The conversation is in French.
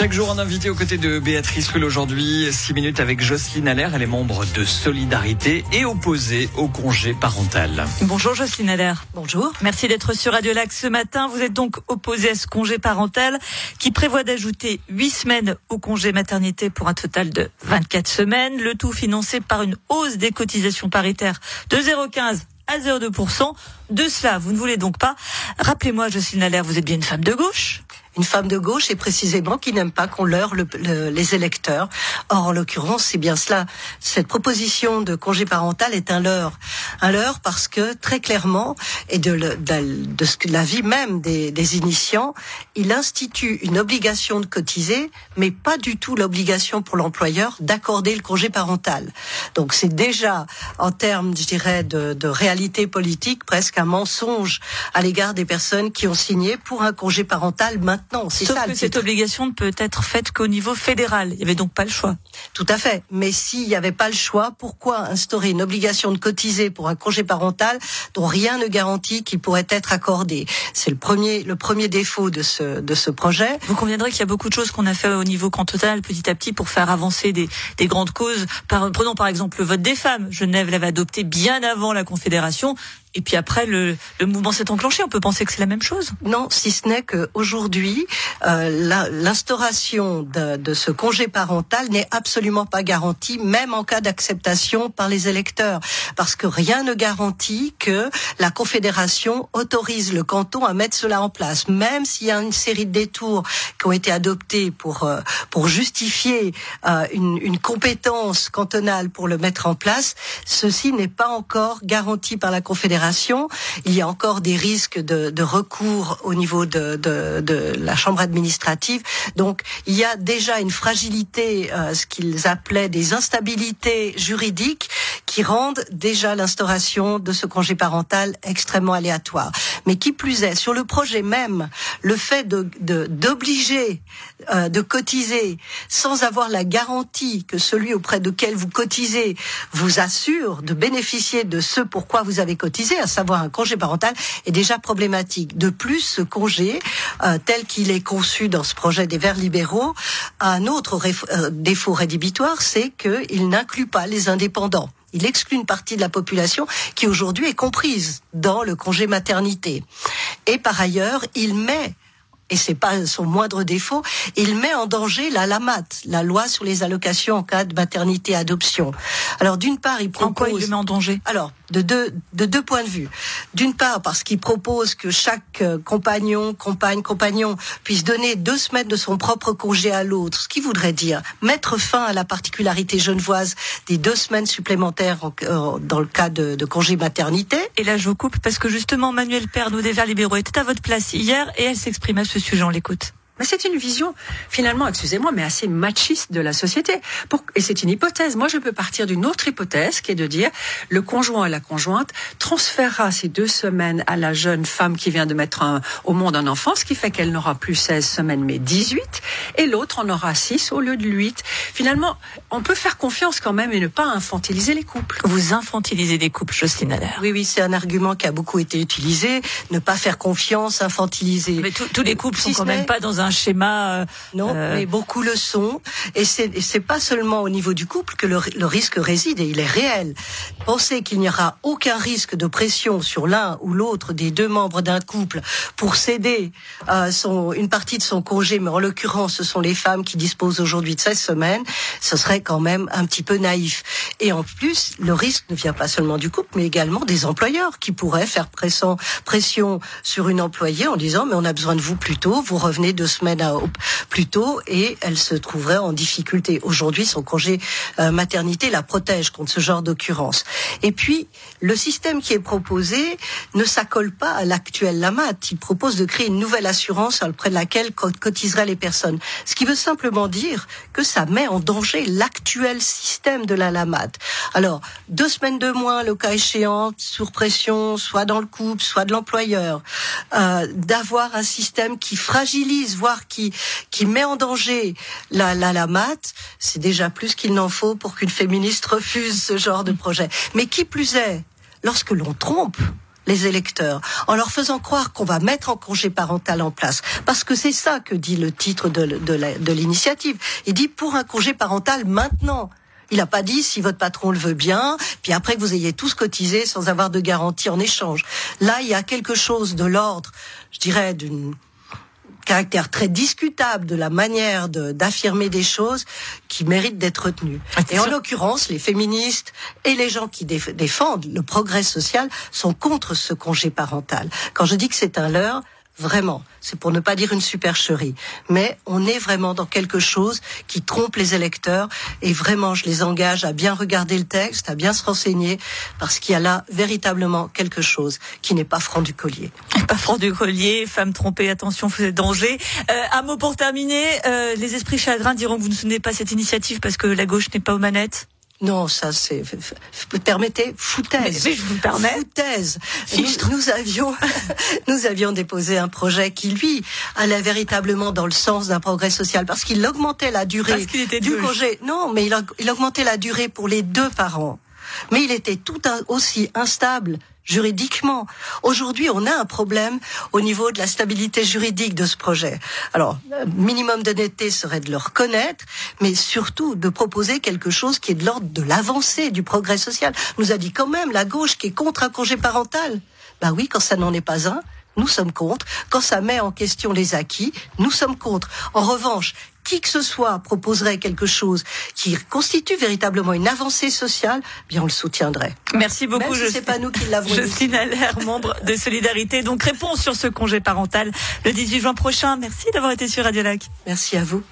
Chaque jour, un invité aux côtés de Béatrice Rulle aujourd'hui. 6 minutes avec Jocelyne Allaire. Elle est membre de Solidarité et opposée au congé parental. Bonjour Jocelyne Allaire. Bonjour. Merci d'être sur Radio Lac ce matin. Vous êtes donc opposée à ce congé parental qui prévoit d'ajouter 8 semaines au congé maternité pour un total de 24 semaines. Le tout financé par une hausse des cotisations paritaires de 0,15 à 0,2%. De cela, vous ne voulez donc pas. Rappelez-moi, Jocelyne Allaire, vous êtes bien une femme de gauche une femme de gauche et précisément qui n'aime pas qu'on leurre le, les électeurs. Or, en l'occurrence, c'est bien cela. Cette proposition de congé parental est un leurre. Un leurre parce que, très clairement, et de, de, de la vie même des, des initiants, il institue une obligation de cotiser, mais pas du tout l'obligation pour l'employeur d'accorder le congé parental. Donc, c'est déjà, en termes, je dirais, de, de réalité politique, presque un mensonge à l'égard des personnes qui ont signé pour un congé parental maintenant c'est Sauf que cette obligation ne peut être faite qu'au niveau fédéral. Il n'y avait donc pas le choix. Tout à fait. Mais s'il n'y avait pas le choix, pourquoi instaurer une obligation de cotiser pour un congé parental dont rien ne garantit qu'il pourrait être accordé? C'est le premier, le premier défaut de ce, de ce projet. Vous conviendrez qu'il y a beaucoup de choses qu'on a fait au niveau cantonal petit à petit pour faire avancer des, des grandes causes. prenons par exemple le vote des femmes. Genève l'avait adopté bien avant la Confédération. Et puis après, le, mouvement s'est enclenché. On peut penser que c'est la même chose. Non, si ce n'est qu'aujourd'hui, euh, l'instauration de, ce congé parental n'est absolument pas garantie, même en cas d'acceptation par les électeurs, parce que rien ne garantit que la Confédération autorise le canton à mettre cela en place, même s'il y a une série de détours qui ont été adoptés pour euh, pour justifier euh, une compétence cantonale pour le mettre en place. Ceci n'est pas encore garanti par la Confédération il y a encore des risques de, recours au niveau de, la chambre administrative. Donc il y a déjà une fragilité, euh, ce qu'ils appelaient des instabilités juridiques qui rendent déjà l'instauration de ce congé parental extrêmement aléatoire. Mais qui plus est, sur le projet même, le fait de d'obliger euh, de cotiser sans avoir la garantie que celui auprès de quel vous cotisez vous assure de bénéficier de ce pourquoi vous avez cotisé à savoir un congé parental, est déjà problématique. De plus, ce congé, euh, tel qu'il est conçu dans ce projet des Verts libéraux, a un autre euh, défaut rédhibitoire, c'est qu'il n'inclut pas les indépendants. Il exclut une partie de la population qui aujourd'hui est comprise dans le congé maternité. Et par ailleurs, il met et c'est pas son moindre défaut, il met en danger la LAMAT, la loi sur les allocations en cas de maternité adoption. Alors d'une part, il propose. En quoi il le met en danger? Alors de deux de deux points de vue. D'une part, parce qu'il propose que chaque euh, compagnon, compagne, compagnon puisse donner deux semaines de son propre congé à l'autre, ce qui voudrait dire mettre fin à la particularité genevoise des deux semaines supplémentaires euh, dans le cas de, de congé maternité. Et là, je vous coupe parce que justement, Manuel Pernaud des Verts libéraux était à votre place hier et elle s'exprime à ce sujet. On l'écoute. Mais c'est une vision, finalement, excusez-moi, mais assez machiste de la société. et c'est une hypothèse. Moi, je peux partir d'une autre hypothèse qui est de dire le conjoint et la conjointe transférera ces deux semaines à la jeune femme qui vient de mettre au monde un enfant, ce qui fait qu'elle n'aura plus 16 semaines, mais 18, et l'autre en aura 6 au lieu de 8. Finalement, on peut faire confiance quand même et ne pas infantiliser les couples. Vous infantilisez des couples, Jocelyne Allaire. Oui, oui, c'est un argument qui a beaucoup été utilisé. Ne pas faire confiance, infantiliser. Mais tous les couples sont quand même pas dans un schéma. Euh, non, euh, mais beaucoup le sont. Et c'est pas seulement au niveau du couple que le, risque réside, et il est réel. Pensez qu'il n'y aura aucun risque de pression sur l'un ou l'autre des deux membres d'un couple pour céder euh, son, une partie de son congé, mais en l'occurrence, ce sont les femmes qui disposent aujourd'hui de 16 semaines, ce serait quand même un petit peu naïf. Et en plus, le risque ne vient pas seulement du couple, mais également des employeurs qui pourraient faire pression, pression sur une employée en disant mais on a besoin de vous plus tôt, vous revenez deux semaines à, plus tôt et elle se trouverait en difficulté. Aujourd'hui, son congé euh, maternité la protège contre ce genre d'occurrence. Et puis, le système qui est proposé ne s'accole pas à l'actuel LAMAT. Il propose de créer une nouvelle assurance auprès de laquelle cotiseraient les personnes. Ce qui veut simplement dire que ça met en danger l'actuel système de la LAMAT. Alors, deux semaines de moins, le cas échéant, sous pression, soit dans le couple, soit de l'employeur, euh, d'avoir un système qui fragilise, voire qui, qui met en danger la, la, la mat, c'est déjà plus qu'il n'en faut pour qu'une féministe refuse ce genre de projet. Mais qui plus est, lorsque l'on trompe, les électeurs en leur faisant croire qu'on va mettre un congé parental en place. Parce que c'est ça que dit le titre de, de l'initiative. Il dit pour un congé parental maintenant. Il n'a pas dit si votre patron le veut bien, puis après que vous ayez tous cotisé sans avoir de garantie en échange. Là, il y a quelque chose de l'ordre, je dirais, d'une caractère très discutable de la manière d'affirmer des choses qui méritent d'être retenues. Ah, et en l'occurrence, les féministes et les gens qui défendent le progrès social sont contre ce congé parental. Quand je dis que c'est un leurre, Vraiment, c'est pour ne pas dire une supercherie. Mais on est vraiment dans quelque chose qui trompe les électeurs. Et vraiment, je les engage à bien regarder le texte, à bien se renseigner, parce qu'il y a là véritablement quelque chose qui n'est pas franc du collier. Pas franc du collier, femme trompée, attention, vous êtes danger. Euh, un mot pour terminer. Euh, les esprits chagrins diront que vous ne soutenez pas cette initiative parce que la gauche n'est pas aux manettes. Non, ça c'est, permettez, foutaise. Mais, je vous permets. Foutaise. Nous, avions, nous avions déposé un projet qui lui allait véritablement dans le sens d'un progrès social parce qu'il augmentait la durée du congé. Non, mais il, il augmentait la durée pour les deux parents. Mais il était tout aussi instable juridiquement. Aujourd'hui, on a un problème au niveau de la stabilité juridique de ce projet. Alors, minimum d'honnêteté serait de le reconnaître, mais surtout de proposer quelque chose qui est de l'ordre de l'avancée, du progrès social. Nous a dit quand même la gauche qui est contre un congé parental. Ben oui, quand ça n'en est pas un, nous sommes contre. Quand ça met en question les acquis, nous sommes contre. En revanche, qui que ce soit proposerait quelque chose qui constitue véritablement une avancée sociale, bien on le soutiendrait. Merci beaucoup. Même si c'est pas nous qui l'avons. Justine Allaire, membre de Solidarité. Donc réponse sur ce congé parental le 18 juin prochain. Merci d'avoir été sur Radio Lac. Merci à vous.